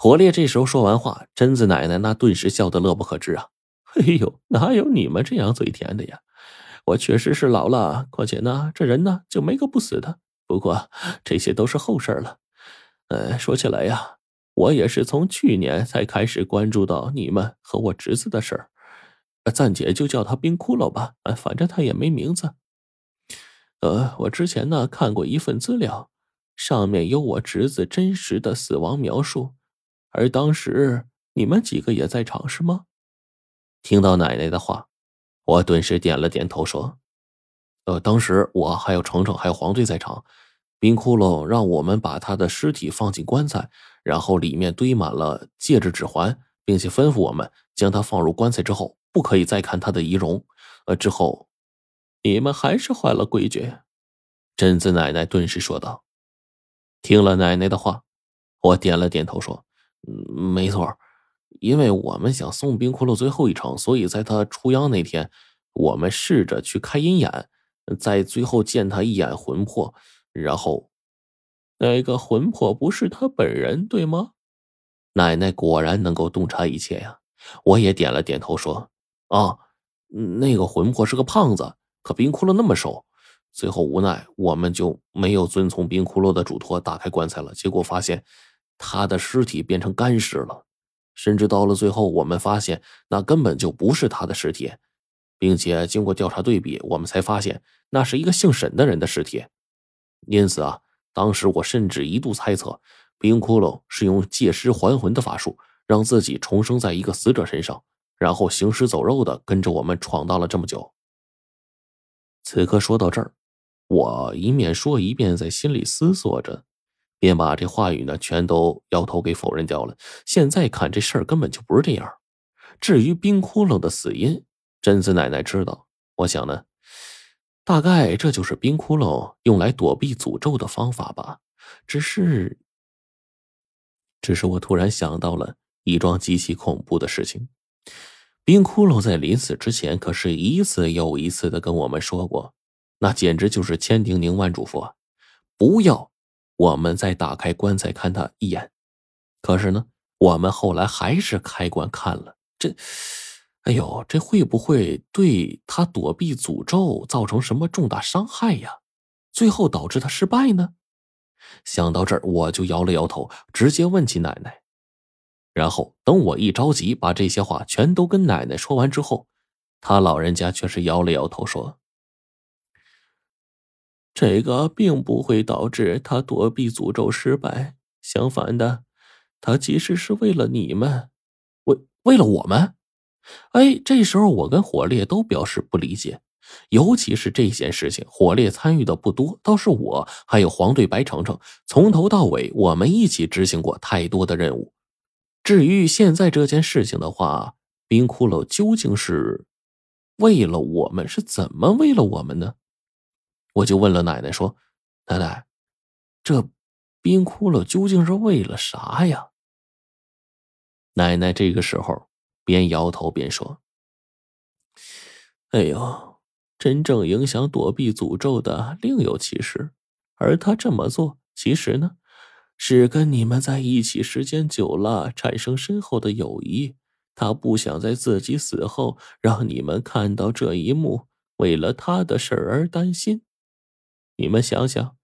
火烈这时候说完话，贞子奶奶那顿时笑得乐不可支啊！哎呦，哪有你们这样嘴甜的呀？我确实是老了，况且呢，这人呢就没个不死的。不过这些都是后事了。呃，说起来呀，我也是从去年才开始关注到你们和我侄子的事儿。暂且就叫他冰骷髅吧，反正他也没名字。呃，我之前呢看过一份资料，上面有我侄子真实的死亡描述。而当时你们几个也在场是吗？听到奶奶的话，我顿时点了点头，说：“呃，当时我还有程程还有黄队在场。冰窟窿让我们把他的尸体放进棺材，然后里面堆满了戒指、指环，并且吩咐我们将他放入棺材之后，不可以再看他的仪容。呃，之后你们还是坏了规矩。”贞子奶奶顿时说道。听了奶奶的话，我点了点头，说。没错，因为我们想送冰骷髅最后一程，所以在他出央那天，我们试着去开阴眼，在最后见他一眼魂魄，然后那个魂魄不是他本人，对吗？奶奶果然能够洞察一切呀！我也点了点头，说：“啊，那个魂魄是个胖子，可冰骷髅那么瘦。”最后无奈，我们就没有遵从冰骷髅的嘱托，打开棺材了，结果发现。他的尸体变成干尸了，甚至到了最后，我们发现那根本就不是他的尸体，并且经过调查对比，我们才发现那是一个姓沈的人的尸体。因此啊，当时我甚至一度猜测，冰窟窿是用借尸还魂的法术，让自己重生在一个死者身上，然后行尸走肉的跟着我们闯荡了这么久。此刻说到这儿，我一面说一面在心里思索着。便把这话语呢全都摇头给否认掉了。现在看这事儿根本就不是这样。至于冰窟窿的死因，贞子奶奶知道。我想呢，大概这就是冰窟窿用来躲避诅咒的方法吧。只是，只是我突然想到了一桩极其恐怖的事情。冰窟窿在临死之前可是一次又一次的跟我们说过，那简直就是千叮咛万嘱咐，不要。我们再打开棺材看他一眼，可是呢，我们后来还是开棺看了。这，哎呦，这会不会对他躲避诅咒造成什么重大伤害呀？最后导致他失败呢？想到这儿，我就摇了摇头，直接问起奶奶。然后等我一着急把这些话全都跟奶奶说完之后，他老人家却是摇了摇头说。这个并不会导致他躲避诅咒失败，相反的，他其实是为了你们，为为了我们。哎，这时候我跟火烈都表示不理解，尤其是这件事情，火烈参与的不多，倒是我还有黄队白程程，从头到尾我们一起执行过太多的任务。至于现在这件事情的话，冰骷髅究竟是为了我们，是怎么为了我们呢？我就问了奶奶说：“奶奶，这冰窟窿究竟是为了啥呀？”奶奶这个时候边摇头边说：“哎呦，真正影响躲避诅咒的另有其事，而他这么做，其实呢，是跟你们在一起时间久了，产生深厚的友谊。他不想在自己死后让你们看到这一幕，为了他的事儿而担心。”你们想想，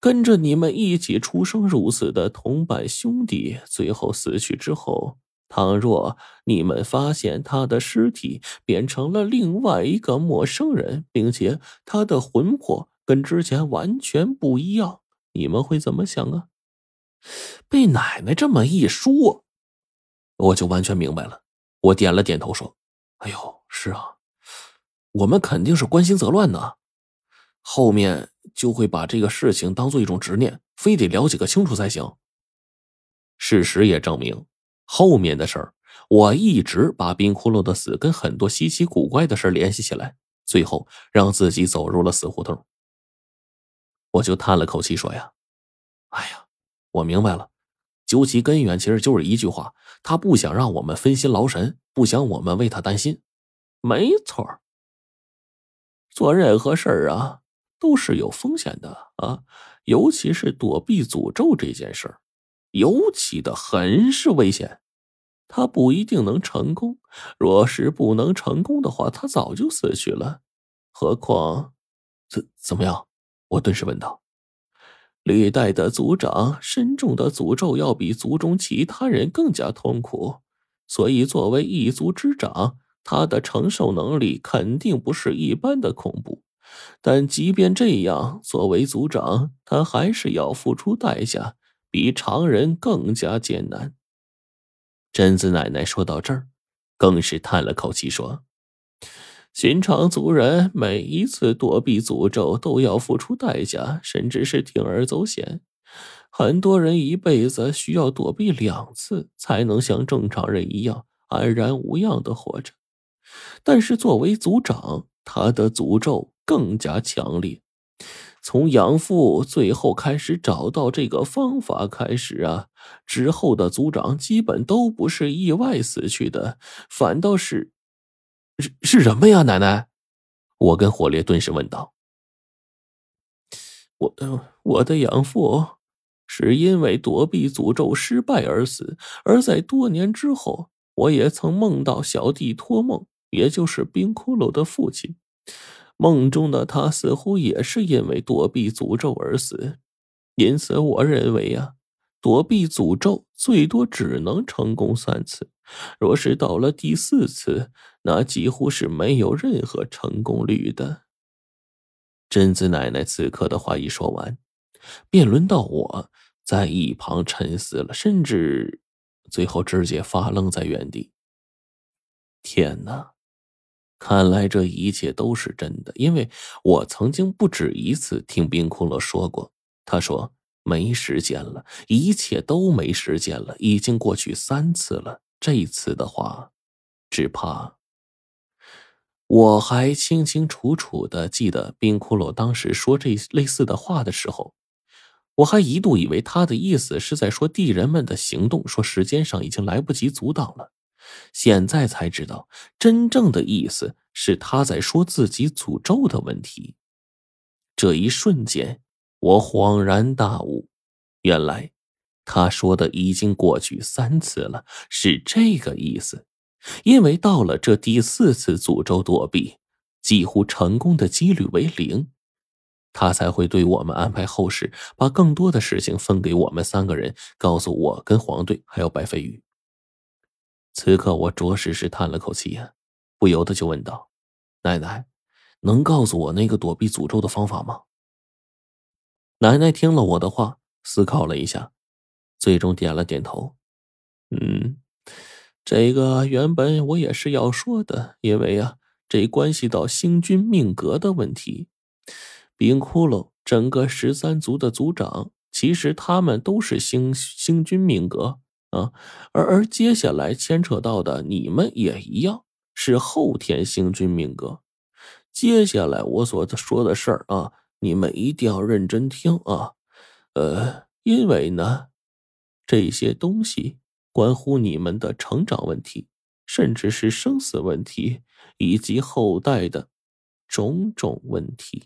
跟着你们一起出生入死的同伴兄弟，最后死去之后，倘若你们发现他的尸体变成了另外一个陌生人，并且他的魂魄跟之前完全不一样，你们会怎么想啊？被奶奶这么一说，我就完全明白了。我点了点头说：“哎呦，是啊，我们肯定是关心则乱呢。”后面就会把这个事情当做一种执念，非得了解个清楚才行。事实也证明，后面的事儿，我一直把冰窟窿的死跟很多稀奇古怪的事联系起来，最后让自己走入了死胡同。我就叹了口气说：“呀，哎呀，我明白了，究其根源，其实就是一句话，他不想让我们分心劳神，不想我们为他担心。没错，做任何事儿啊。”都是有风险的啊，尤其是躲避诅咒这件事儿，尤其的很是危险。他不一定能成功，若是不能成功的话，他早就死去了。何况，怎怎么样？我顿时问道。历代的族长深重的诅咒要比族中其他人更加痛苦，所以作为一族之长，他的承受能力肯定不是一般的恐怖。但即便这样，作为族长，他还是要付出代价，比常人更加艰难。贞子奶奶说到这儿，更是叹了口气说：“寻常族人每一次躲避诅咒都要付出代价，甚至是铤而走险。很多人一辈子需要躲避两次，才能像正常人一样安然无恙的活着。但是作为族长，他的诅咒更加强烈。”从养父最后开始找到这个方法开始啊，之后的族长基本都不是意外死去的，反倒是是是什么呀？奶奶，我跟火烈顿时问道。我我的养父是因为躲避诅咒失败而死，而在多年之后，我也曾梦到小弟托梦，也就是冰骷髅的父亲。梦中的他似乎也是因为躲避诅咒而死，因此我认为呀，躲避诅咒最多只能成功三次，若是到了第四次，那几乎是没有任何成功率的。贞子奶奶此刻的话一说完，便轮到我在一旁沉思了，甚至最后直接发愣在原地。天哪！看来这一切都是真的，因为我曾经不止一次听冰骷髅说过。他说没时间了，一切都没时间了，已经过去三次了。这次的话，只怕……我还清清楚楚的记得冰骷髅当时说这类似的话的时候，我还一度以为他的意思是在说地人们的行动，说时间上已经来不及阻挡了。现在才知道，真正的意思是他在说自己诅咒的问题。这一瞬间，我恍然大悟，原来他说的已经过去三次了，是这个意思。因为到了这第四次诅咒躲避，几乎成功的几率为零，他才会对我们安排后事，把更多的事情分给我们三个人，告诉我跟黄队还有白飞鱼。此刻我着实是叹了口气呀，不由得就问道：“奶奶，能告诉我那个躲避诅咒的方法吗？”奶奶听了我的话，思考了一下，最终点了点头：“嗯，这个原本我也是要说的，因为呀，这关系到星君命格的问题。冰窟窿整个十三族的族长，其实他们都是星星君命格。”啊，而而接下来牵扯到的，你们也一样是后天星君命格。接下来我所说的事儿啊，你们一定要认真听啊。呃，因为呢，这些东西关乎你们的成长问题，甚至是生死问题，以及后代的种种问题。